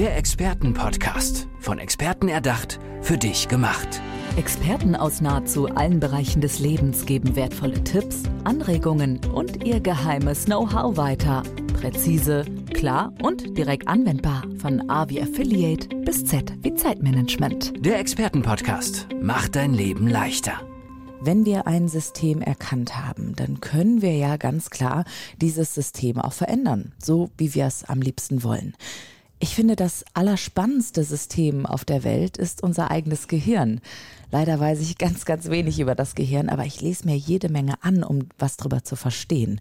Der Expertenpodcast. Von Experten erdacht, für dich gemacht. Experten aus nahezu allen Bereichen des Lebens geben wertvolle Tipps, Anregungen und ihr geheimes Know-how weiter. Präzise, klar und direkt anwendbar. Von A wie Affiliate bis Z wie Zeitmanagement. Der Expertenpodcast macht dein Leben leichter. Wenn wir ein System erkannt haben, dann können wir ja ganz klar dieses System auch verändern, so wie wir es am liebsten wollen. Ich finde, das allerspannendste System auf der Welt ist unser eigenes Gehirn. Leider weiß ich ganz, ganz wenig über das Gehirn, aber ich lese mir jede Menge an, um was drüber zu verstehen.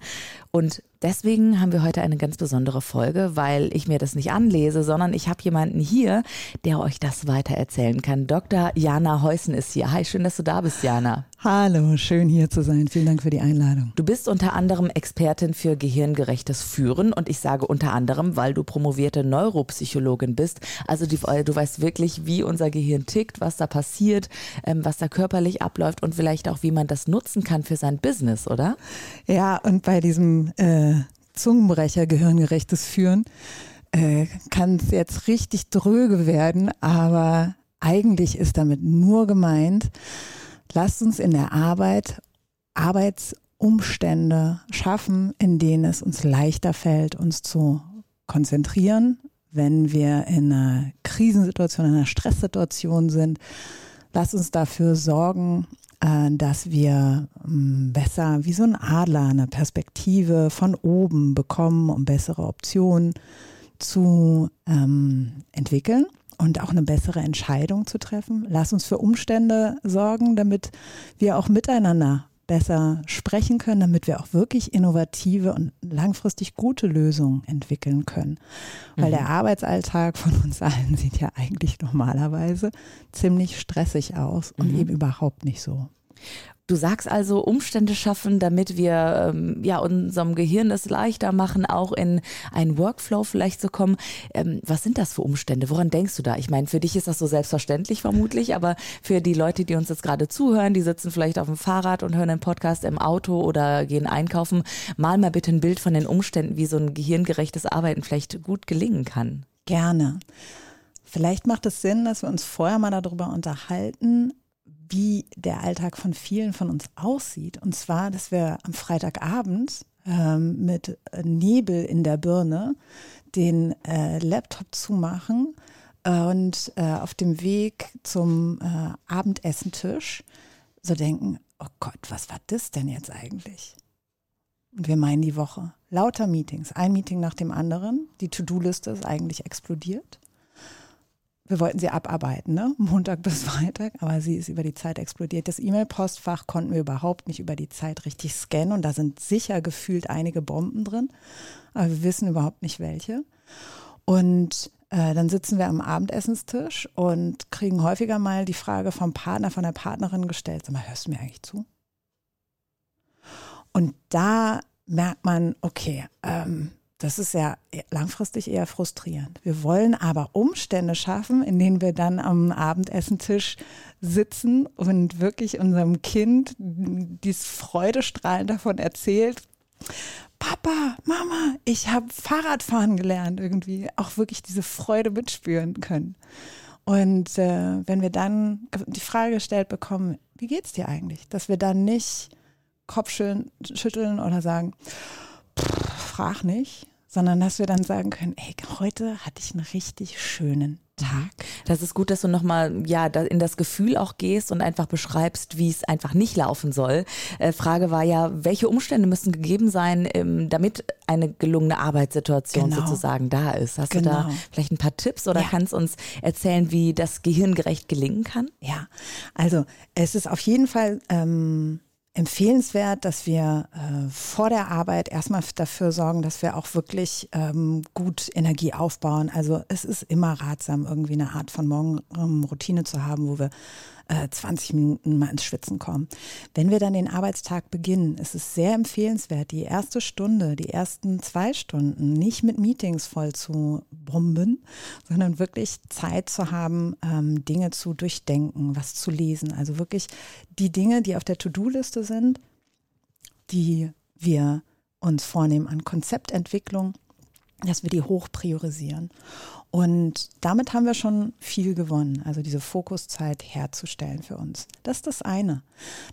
Und deswegen haben wir heute eine ganz besondere Folge, weil ich mir das nicht anlese, sondern ich habe jemanden hier, der euch das weiter erzählen kann. Dr. Jana Heusen ist hier. Hi, schön, dass du da bist, Jana. Hallo, schön hier zu sein. Vielen Dank für die Einladung. Du bist unter anderem Expertin für gehirngerechtes Führen und ich sage unter anderem, weil du promovierte Neuropsychologin bist. Also die, du weißt wirklich, wie unser Gehirn tickt, was da passiert, ähm, was da körperlich abläuft und vielleicht auch, wie man das nutzen kann für sein Business, oder? Ja, und bei diesem äh, Zungenbrecher gehirngerechtes Führen äh, kann es jetzt richtig dröge werden, aber eigentlich ist damit nur gemeint, lasst uns in der Arbeit Arbeitsumstände schaffen, in denen es uns leichter fällt, uns zu konzentrieren, wenn wir in einer Krisensituation, in einer Stresssituation sind. Lasst uns dafür sorgen, dass wir ähm, besser wie so ein Adler eine Perspektive von oben bekommen, um bessere Optionen zu ähm, entwickeln und auch eine bessere Entscheidung zu treffen. Lass uns für Umstände sorgen, damit wir auch miteinander besser sprechen können, damit wir auch wirklich innovative und langfristig gute Lösungen entwickeln können. Weil mhm. der Arbeitsalltag von uns allen sieht ja eigentlich normalerweise ziemlich stressig aus und mhm. eben überhaupt nicht so. Du sagst also Umstände schaffen, damit wir ähm, ja unserem Gehirn es leichter machen, auch in einen Workflow vielleicht zu kommen. Ähm, was sind das für Umstände? Woran denkst du da? Ich meine, für dich ist das so selbstverständlich vermutlich, aber für die Leute, die uns jetzt gerade zuhören, die sitzen vielleicht auf dem Fahrrad und hören einen Podcast im Auto oder gehen einkaufen, mal mal bitte ein Bild von den Umständen, wie so ein gehirngerechtes Arbeiten vielleicht gut gelingen kann. Gerne. Vielleicht macht es Sinn, dass wir uns vorher mal darüber unterhalten, wie der Alltag von vielen von uns aussieht. Und zwar, dass wir am Freitagabend ähm, mit Nebel in der Birne den äh, Laptop zumachen und äh, auf dem Weg zum äh, Abendessentisch so denken, oh Gott, was war das denn jetzt eigentlich? Und wir meinen die Woche. Lauter Meetings, ein Meeting nach dem anderen. Die To-Do-Liste ist eigentlich explodiert wir wollten sie abarbeiten, ne? Montag bis Freitag, aber sie ist über die Zeit explodiert. Das E-Mail-Postfach konnten wir überhaupt nicht über die Zeit richtig scannen und da sind sicher gefühlt einige Bomben drin, aber wir wissen überhaupt nicht welche. Und äh, dann sitzen wir am Abendessenstisch und kriegen häufiger mal die Frage vom Partner, von der Partnerin gestellt, sag mal, hörst du mir eigentlich zu? Und da merkt man, okay, ähm, das ist ja langfristig eher frustrierend. Wir wollen aber Umstände schaffen, in denen wir dann am Abendessentisch sitzen und wirklich unserem Kind dieses Freudestrahlen davon erzählt. Papa, Mama, ich habe Fahrradfahren gelernt, irgendwie auch wirklich diese Freude mitspüren können. Und äh, wenn wir dann die Frage gestellt bekommen, wie geht's dir eigentlich, dass wir dann nicht Kopfschütteln oder sagen, frag nicht, sondern dass wir dann sagen können, ey, heute hatte ich einen richtig schönen Tag. Das ist gut, dass du nochmal ja, in das Gefühl auch gehst und einfach beschreibst, wie es einfach nicht laufen soll. Äh, Frage war ja, welche Umstände müssen gegeben sein, ähm, damit eine gelungene Arbeitssituation genau. sozusagen da ist? Hast genau. du da genau. vielleicht ein paar Tipps oder ja. kannst uns erzählen, wie das gehirngerecht gelingen kann? Ja, also es ist auf jeden Fall ähm, empfehlenswert, dass wir äh, vor der Arbeit erstmal dafür sorgen, dass wir auch wirklich ähm, gut Energie aufbauen. Also es ist immer ratsam, irgendwie eine Art von Morgenroutine zu haben, wo wir äh, 20 Minuten mal ins Schwitzen kommen. Wenn wir dann den Arbeitstag beginnen, ist es sehr empfehlenswert, die erste Stunde, die ersten zwei Stunden nicht mit Meetings voll zu bomben, sondern wirklich Zeit zu haben, ähm, Dinge zu durchdenken, was zu lesen. Also wirklich die Dinge, die auf der To-Do-Liste sind, die wir uns vornehmen an Konzeptentwicklung dass wir die hoch priorisieren. Und damit haben wir schon viel gewonnen, also diese Fokuszeit herzustellen für uns. Das ist das eine.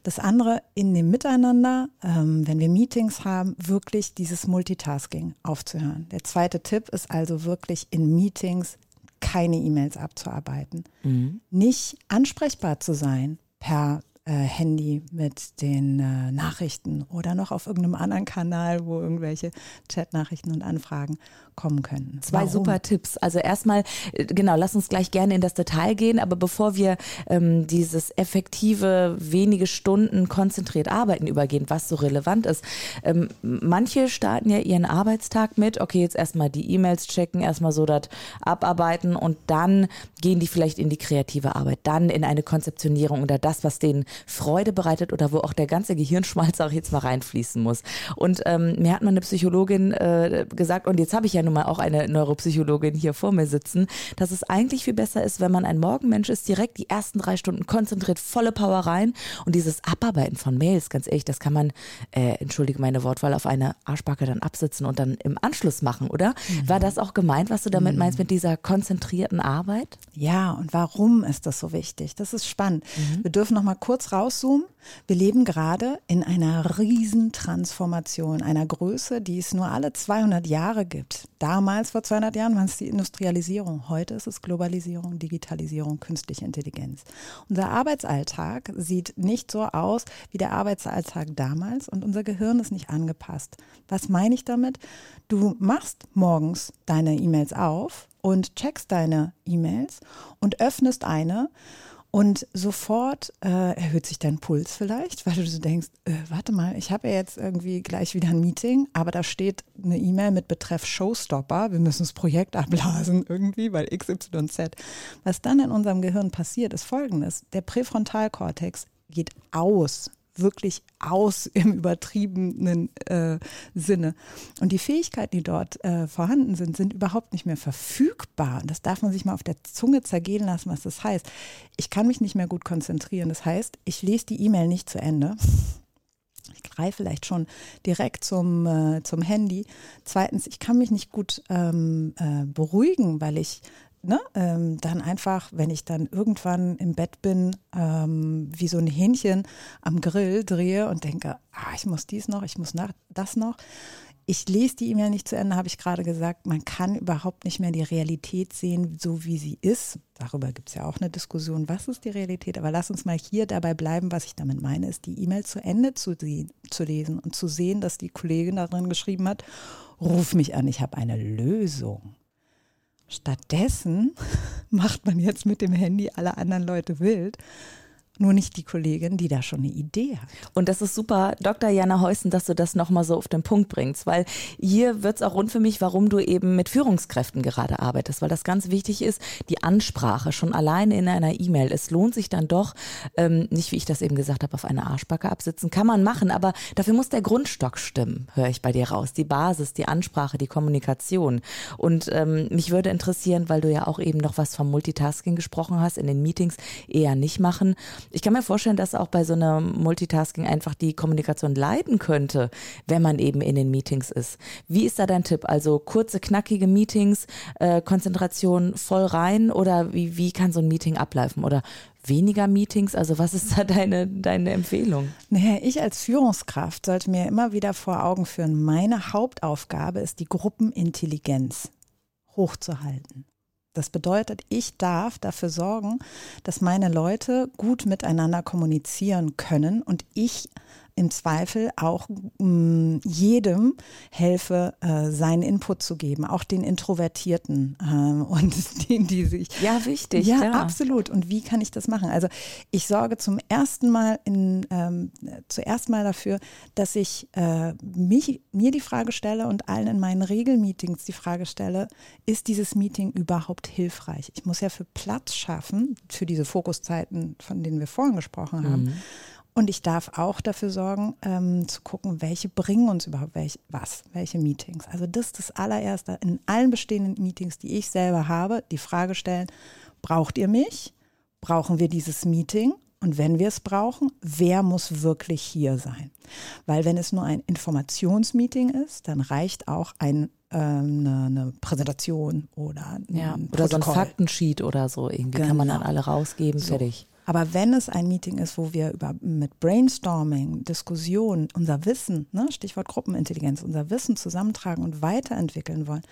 Das andere in dem Miteinander, ähm, wenn wir Meetings haben, wirklich dieses Multitasking aufzuhören. Der zweite Tipp ist also wirklich in Meetings keine E-Mails abzuarbeiten. Mhm. Nicht ansprechbar zu sein per Handy mit den äh, Nachrichten oder noch auf irgendeinem anderen Kanal, wo irgendwelche Chatnachrichten und Anfragen kommen können. Zwei Warum? super Tipps. Also erstmal, äh, genau, lass uns gleich gerne in das Detail gehen, aber bevor wir ähm, dieses effektive, wenige Stunden konzentriert arbeiten übergehen, was so relevant ist. Ähm, manche starten ja ihren Arbeitstag mit, okay, jetzt erstmal die E-Mails checken, erstmal so das abarbeiten und dann gehen die vielleicht in die kreative Arbeit, dann in eine Konzeptionierung oder das, was denen Freude bereitet oder wo auch der ganze Gehirnschmalz auch jetzt mal reinfließen muss. Und ähm, mir hat mal eine Psychologin äh, gesagt, und jetzt habe ich ja nun mal auch eine Neuropsychologin hier vor mir sitzen, dass es eigentlich viel besser ist, wenn man ein Morgenmensch ist, direkt die ersten drei Stunden konzentriert, volle Power rein und dieses Abarbeiten von Mails, ganz ehrlich, das kann man, äh, entschuldige meine Wortwahl, auf eine Arschbacke dann absitzen und dann im Anschluss machen, oder? Mhm. War das auch gemeint, was du damit mhm. meinst mit dieser konzentrierten Arbeit? Ja, und warum ist das so wichtig? Das ist spannend. Mhm. Wir dürfen noch mal kurz rauszoomen. Wir leben gerade in einer Riesentransformation, einer Größe, die es nur alle 200 Jahre gibt. Damals, vor 200 Jahren, war es die Industrialisierung. Heute ist es Globalisierung, Digitalisierung, künstliche Intelligenz. Unser Arbeitsalltag sieht nicht so aus wie der Arbeitsalltag damals und unser Gehirn ist nicht angepasst. Was meine ich damit? Du machst morgens deine E-Mails auf und checkst deine E-Mails und öffnest eine und sofort äh, erhöht sich dein Puls vielleicht, weil du so denkst, äh, warte mal, ich habe ja jetzt irgendwie gleich wieder ein Meeting, aber da steht eine E-Mail mit Betreff Showstopper, wir müssen das Projekt abblasen irgendwie, weil XYZ. Was dann in unserem Gehirn passiert, ist folgendes. Der Präfrontalkortex geht aus wirklich aus im übertriebenen äh, Sinne. Und die Fähigkeiten, die dort äh, vorhanden sind, sind überhaupt nicht mehr verfügbar. Und das darf man sich mal auf der Zunge zergehen lassen, was das heißt. Ich kann mich nicht mehr gut konzentrieren. Das heißt, ich lese die E-Mail nicht zu Ende. Ich greife vielleicht schon direkt zum, äh, zum Handy. Zweitens, ich kann mich nicht gut ähm, äh, beruhigen, weil ich ne, ähm, dann einfach, wenn ich dann irgendwann im Bett bin, ähm, wie so ein Hähnchen am Grill drehe und denke, ah, ich muss dies noch, ich muss nach, das noch. Ich lese die E-Mail nicht zu Ende, habe ich gerade gesagt. Man kann überhaupt nicht mehr die Realität sehen, so wie sie ist. Darüber gibt es ja auch eine Diskussion, was ist die Realität. Aber lass uns mal hier dabei bleiben, was ich damit meine, ist die E-Mail zu Ende zu, zu lesen und zu sehen, dass die Kollegin darin geschrieben hat, ruf mich an, ich habe eine Lösung. Stattdessen macht man jetzt mit dem Handy alle anderen Leute wild nur nicht die Kollegin, die da schon eine Idee hat. Und das ist super, Dr. Jana Heusen, dass du das nochmal so auf den Punkt bringst, weil hier wird es auch rund für mich, warum du eben mit Führungskräften gerade arbeitest, weil das ganz wichtig ist, die Ansprache schon alleine in einer E-Mail. Es lohnt sich dann doch, ähm, nicht wie ich das eben gesagt habe, auf eine Arschbacke absitzen, kann man machen, aber dafür muss der Grundstock stimmen, höre ich bei dir raus. Die Basis, die Ansprache, die Kommunikation. Und ähm, mich würde interessieren, weil du ja auch eben noch was vom Multitasking gesprochen hast, in den Meetings eher nicht machen ich kann mir vorstellen, dass auch bei so einem Multitasking einfach die Kommunikation leiden könnte, wenn man eben in den Meetings ist. Wie ist da dein Tipp? Also kurze, knackige Meetings, äh, Konzentration voll rein oder wie, wie kann so ein Meeting ablaufen? Oder weniger Meetings? Also was ist da deine, deine Empfehlung? Naja, ich als Führungskraft sollte mir immer wieder vor Augen führen, meine Hauptaufgabe ist die Gruppenintelligenz hochzuhalten. Das bedeutet, ich darf dafür sorgen, dass meine Leute gut miteinander kommunizieren können und ich im Zweifel auch mh, mm, jedem helfe, äh, seinen Input zu geben, auch den Introvertierten äh, und denen, die sich. Ja, wichtig. Ja, klar. absolut. Und wie kann ich das machen? Also ich sorge zum ersten Mal in, ähm, zuerst mal dafür, dass ich äh, mich, mir die Frage stelle und allen in meinen Regelmeetings die Frage stelle, ist dieses Meeting überhaupt hilfreich? Ich muss ja für Platz schaffen, für diese Fokuszeiten, von denen wir vorhin gesprochen haben. Mhm. Und ich darf auch dafür sorgen, ähm, zu gucken, welche bringen uns überhaupt welch, was, welche Meetings. Also das ist das allererste in allen bestehenden Meetings, die ich selber habe, die Frage stellen, braucht ihr mich? Brauchen wir dieses Meeting? Und wenn wir es brauchen, wer muss wirklich hier sein? Weil wenn es nur ein Informationsmeeting ist, dann reicht auch ein ähm, eine, eine, Präsentation oder ein ja, oder so ein Faktensheet oder so irgendwie genau. kann man dann genau. alle rausgeben, so. fertig. Aber wenn es ein Meeting ist, wo wir über mit Brainstorming, Diskussion, unser Wissen, ne, Stichwort Gruppenintelligenz, unser Wissen zusammentragen und weiterentwickeln wollen,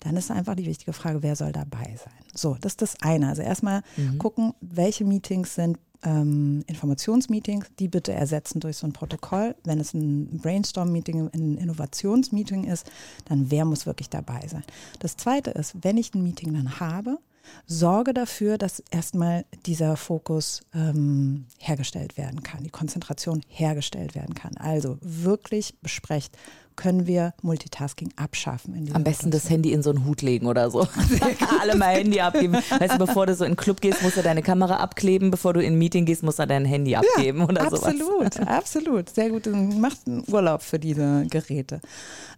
dann ist einfach die wichtige Frage, wer soll dabei sein? So, das ist das eine. Also erstmal mhm. gucken, welche Meetings sind ähm, Informationsmeetings, die bitte ersetzen durch so ein Protokoll. Wenn es ein Brainstorm-Meeting, ein Innovationsmeeting ist, dann wer muss wirklich dabei sein. Das Zweite ist, wenn ich ein Meeting dann habe, sorge dafür, dass erstmal dieser Fokus ähm, hergestellt werden kann, die Konzentration hergestellt werden kann. Also wirklich besprecht, können wir Multitasking abschaffen. Am besten das Handy in so einen Hut legen oder so. Alle mal Handy abgeben. Weißt du, bevor du so in den Club gehst, musst du deine Kamera abkleben. Bevor du in ein Meeting gehst, musst du dein Handy abgeben ja, oder absolut, sowas. Absolut, Sehr gut. Macht einen Urlaub für diese Geräte.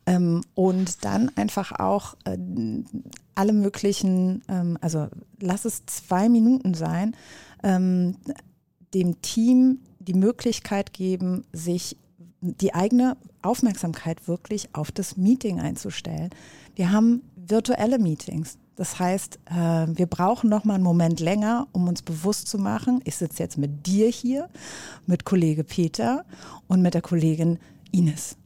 Ähm, und dann einfach auch äh, alle möglichen, ähm, also lass es zwei Minuten sein, ähm, dem Team die Möglichkeit geben, sich die eigene Aufmerksamkeit wirklich auf das Meeting einzustellen. Wir haben virtuelle Meetings. Das heißt, äh, wir brauchen noch mal einen Moment länger, um uns bewusst zu machen, ich sitze jetzt mit dir hier, mit Kollege Peter und mit der Kollegin Ines.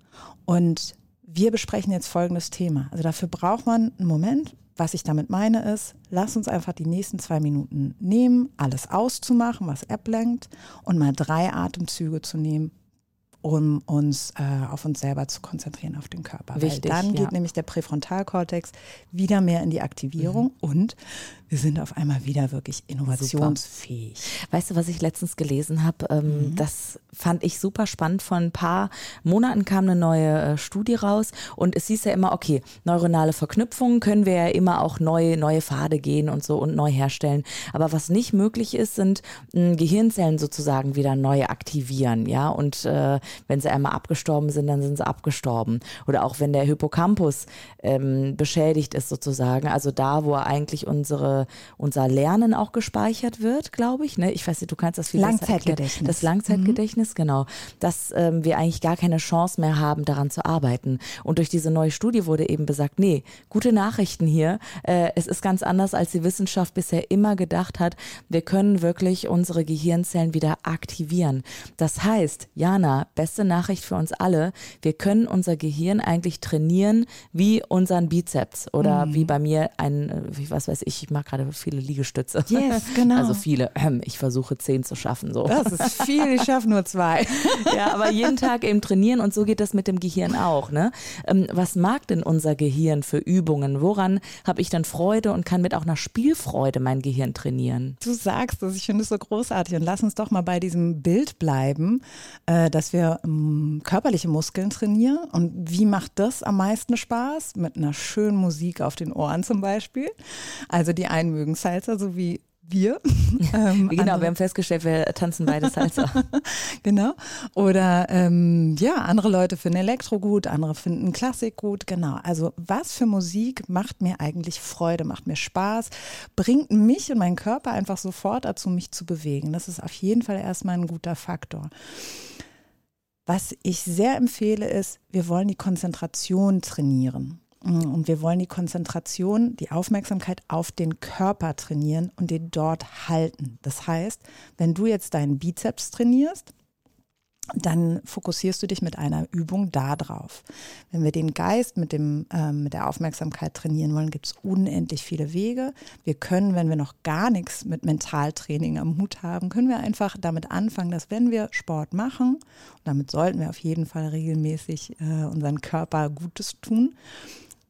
Und wir besprechen jetzt folgendes Thema. Also dafür braucht man einen Moment. Was ich damit meine ist, lass uns einfach die nächsten zwei Minuten nehmen, alles auszumachen, was ablenkt und mal drei Atemzüge zu nehmen, um uns äh, auf uns selber zu konzentrieren, auf den Körper. Wichtig, Weil dann geht nämlich der Präfrontalkortex wieder mehr in die Aktivierung mhm. und wir sind auf einmal wieder wirklich innovationsfähig. Super. Weißt du, was ich letztens gelesen habe? Ähm, mhm. Das fand ich super spannend. Vor ein paar Monaten kam eine neue äh, Studie raus und es hieß ja immer, okay, neuronale Verknüpfungen können wir ja immer auch neue, neue Pfade gehen und so und neu herstellen. Aber was nicht möglich ist, sind äh, Gehirnzellen sozusagen wieder neu aktivieren, ja. Und äh, wenn sie einmal abgestorben sind, dann sind sie abgestorben. Oder auch wenn der Hippocampus ähm, beschädigt ist sozusagen, also da, wo eigentlich unsere, unser Lernen auch gespeichert wird, glaube ich. Ne? Ich weiß nicht, du kannst das viel Langzeitgedächtnis. Das Langzeitgedächtnis, mhm. genau. Dass ähm, wir eigentlich gar keine Chance mehr haben, daran zu arbeiten. Und durch diese neue Studie wurde eben besagt, nee, gute Nachrichten hier. Äh, es ist ganz anders, als die Wissenschaft bisher immer gedacht hat. Wir können wirklich unsere Gehirnzellen wieder aktivieren. Das heißt, Jana, beste Nachricht für uns alle, wir können unser Gehirn eigentlich trainieren wie unseren Bizeps oder mhm. wie bei mir ein, äh, was weiß ich, ich mache gerade viele Liegestütze. Yes, genau. Also viele, ähm, ich versuche zehn zu schaffen. So. Das ist viel, ich schaffe nur zwei. ja, aber jeden Tag eben trainieren und so geht das mit dem Gehirn auch. Ne? Ähm, was mag denn unser Gehirn für Übungen? Woran habe ich dann Freude und kann mit auch einer Spielfreude mein Gehirn trainieren? Du sagst es, ich finde es so großartig und lass uns doch mal bei diesem Bild bleiben, äh, dass wir ähm, körperliche Muskeln trainieren. Und wie macht das am meisten Spaß? Mit einer schönen Musik auf den Ohren zum Beispiel. Also die einen mögen Salsa, so wie wir. Ähm, genau, andere. wir haben festgestellt, wir tanzen beide Salsa. genau. Oder ähm, ja, andere Leute finden Elektro gut, andere finden Klassik gut. Genau. Also was für Musik macht mir eigentlich Freude, macht mir Spaß, bringt mich und meinen Körper einfach sofort dazu, mich zu bewegen. Das ist auf jeden Fall erstmal ein guter Faktor. Was ich sehr empfehle, ist, wir wollen die Konzentration trainieren. Und wir wollen die Konzentration, die Aufmerksamkeit auf den Körper trainieren und den dort halten. Das heißt, wenn du jetzt deinen Bizeps trainierst, dann fokussierst du dich mit einer Übung darauf. Wenn wir den Geist mit, dem, äh, mit der Aufmerksamkeit trainieren wollen, gibt es unendlich viele Wege. Wir können, wenn wir noch gar nichts mit Mentaltraining am Hut haben, können wir einfach damit anfangen, dass wenn wir Sport machen, damit sollten wir auf jeden Fall regelmäßig äh, unseren Körper Gutes tun,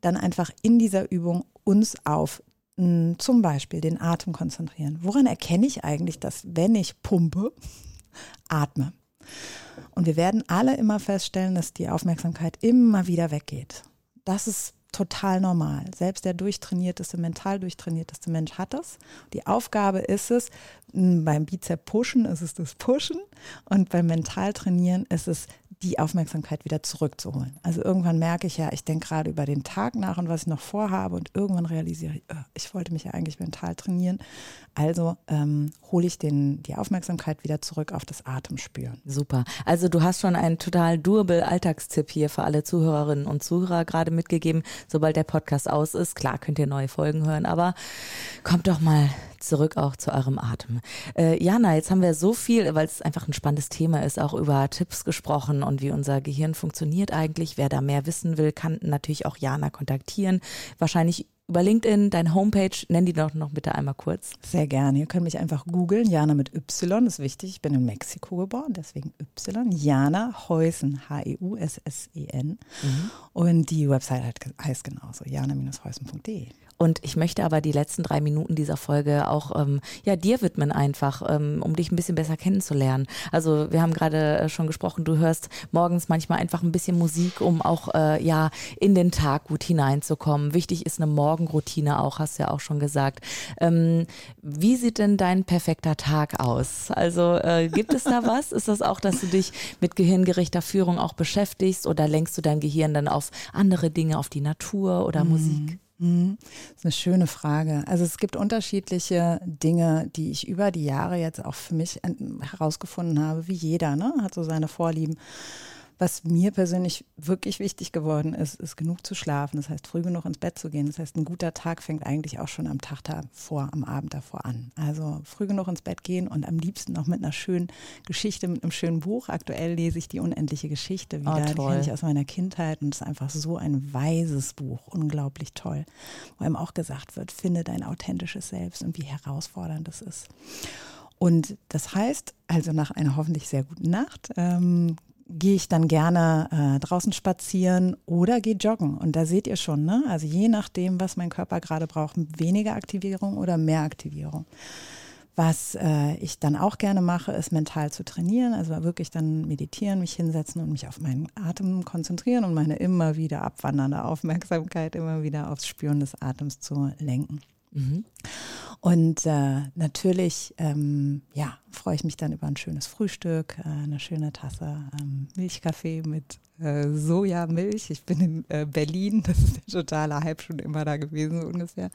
dann einfach in dieser Übung uns auf mh, hm, zum Beispiel den Atem konzentrieren. Woran erkenne ich eigentlich, dass wenn ich pumpe, atme? Und wir werden alle immer feststellen, dass die Aufmerksamkeit immer wieder weggeht. Das ist total normal. Selbst der durchtrainierteste, mental durchtrainierteste Mensch hat das. Die Aufgabe ist es, beim Bizep Pushen ist es das Pushen und beim Mental trainieren ist es die Aufmerksamkeit wieder zurückzuholen. Also irgendwann merke ich ja, ich denke gerade über den Tag nach und was ich noch vorhabe und irgendwann realisiere ich, oh, ich wollte mich ja eigentlich mental trainieren. Also ähm, hole ich den, die Aufmerksamkeit wieder zurück auf das Atemspüren. Super. Also du hast schon einen total doable Alltagstipp hier für alle Zuhörerinnen und Zuhörer gerade mitgegeben. Sobald der Podcast aus ist, klar könnt ihr neue Folgen hören, aber kommt doch mal zurück auch zu eurem Atem. Äh, Jana, jetzt haben wir so viel, weil es einfach ein spannendes Thema ist, auch über Tipps gesprochen und wie unser Gehirn funktioniert eigentlich. Wer da mehr wissen will, kann natürlich auch Jana kontaktieren. Wahrscheinlich über LinkedIn, deine Homepage, nenn die doch noch bitte einmal kurz. Sehr gerne. Ihr könnt mich einfach googeln. Jana mit Y, das ist wichtig. Ich bin in Mexiko geboren, deswegen Y. Jana Heusen, H-E-U-S-S-E-N. Mhm. Und die Website heißt genauso, jana-heusen.de. Und ich möchte aber die letzten drei Minuten dieser Folge auch ähm, ja dir widmen einfach, ähm, um dich ein bisschen besser kennenzulernen. Also wir haben gerade äh, schon gesprochen, du hörst morgens manchmal einfach ein bisschen Musik, um auch äh, ja in den Tag gut hineinzukommen. Wichtig ist eine Morgenroutine auch, hast du ja auch schon gesagt. Ähm, wie sieht denn dein perfekter Tag aus? Also äh, gibt es da was? Ist das auch, dass du dich mit gehirngerichter Führung auch beschäftigst oder lenkst du dein Gehirn dann auf andere Dinge, auf die Natur oder mhm. Musik? Mhm. Das ist eine schöne Frage. Also es gibt unterschiedliche Dinge, die ich über die Jahre jetzt auch für mich herausgefunden habe, wie jeder, ne? hat so seine Vorlieben. Was mir persönlich wirklich wichtig geworden ist, ist genug zu schlafen. Das heißt, früh genug ins Bett zu gehen. Das heißt, ein guter Tag fängt eigentlich auch schon am Tag davor, am Abend davor an. Also früh genug ins Bett gehen und am liebsten noch mit einer schönen Geschichte, mit einem schönen Buch. Aktuell lese ich die unendliche Geschichte wieder. Oh, die kenne ich aus meiner Kindheit und es ist einfach so ein weises Buch. Unglaublich toll. Wo einem auch gesagt wird, finde dein authentisches Selbst und wie herausfordernd es ist. Und das heißt, also nach einer hoffentlich sehr guten Nacht, ähm, gehe ich dann gerne äh, draußen spazieren oder gehe joggen. Und da seht ihr schon, ne? also je nachdem, was mein Körper gerade braucht, weniger Aktivierung oder mehr Aktivierung. Was äh, ich dann auch gerne mache, ist mental zu trainieren, also wirklich dann meditieren, mich hinsetzen und mich auf meinen Atem konzentrieren und meine immer wieder abwandernde Aufmerksamkeit immer wieder aufs Spüren des Atems zu lenken. Mhm. Und äh, natürlich, ähm, ja, freue ich mich dann über ein schönes Frühstück, äh, eine schöne Tasse ähm, Milchkaffee mit äh, Sojamilch. Ich bin in äh, Berlin, das ist der totale Hype schon immer da gewesen so ungefähr.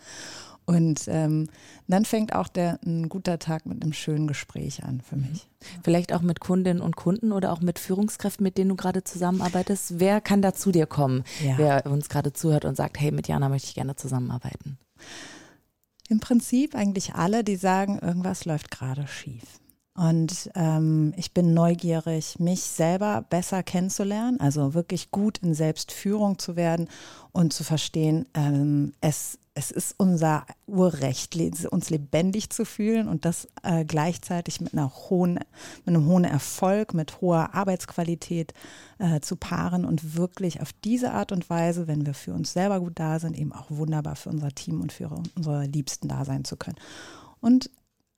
Und ähm, dann fängt auch der, ein guter Tag mit einem schönen Gespräch an für mich. Vielleicht auch mit Kundinnen und Kunden oder auch mit Führungskräften, mit denen du gerade zusammenarbeitest. Wer kann da zu dir kommen, ja. wer uns gerade zuhört und sagt, hey, mit Jana möchte ich gerne zusammenarbeiten? Im Prinzip eigentlich alle, die sagen, irgendwas läuft gerade schief. Und ähm, ich bin neugierig, mich selber besser kennenzulernen, also wirklich gut in Selbstführung zu werden und zu verstehen, ähm, es, es ist unser Urrecht, uns lebendig zu fühlen und das äh, gleichzeitig mit, einer hohen, mit einem hohen Erfolg, mit hoher Arbeitsqualität äh, zu paaren und wirklich auf diese Art und Weise, wenn wir für uns selber gut da sind, eben auch wunderbar für unser Team und für unsere Liebsten da sein zu können. Und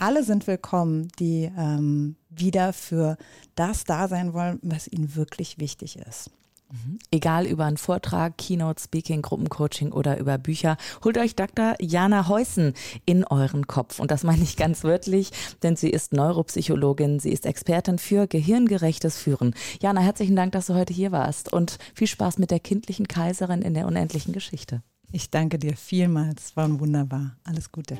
alle sind willkommen, die ähm, wieder für das da sein wollen, was ihnen wirklich wichtig ist. Mhm. Egal über einen Vortrag, Keynote, Speaking, Gruppencoaching oder über Bücher, holt euch Dr. Jana Heusen in euren Kopf. Und das meine ich ganz wörtlich, denn sie ist Neuropsychologin, sie ist Expertin für gehirngerechtes Führen. Jana, herzlichen Dank, dass du heute hier warst und viel Spaß mit der kindlichen Kaiserin in der unendlichen Geschichte. Ich danke dir vielmals, es war wunderbar. Alles Gute.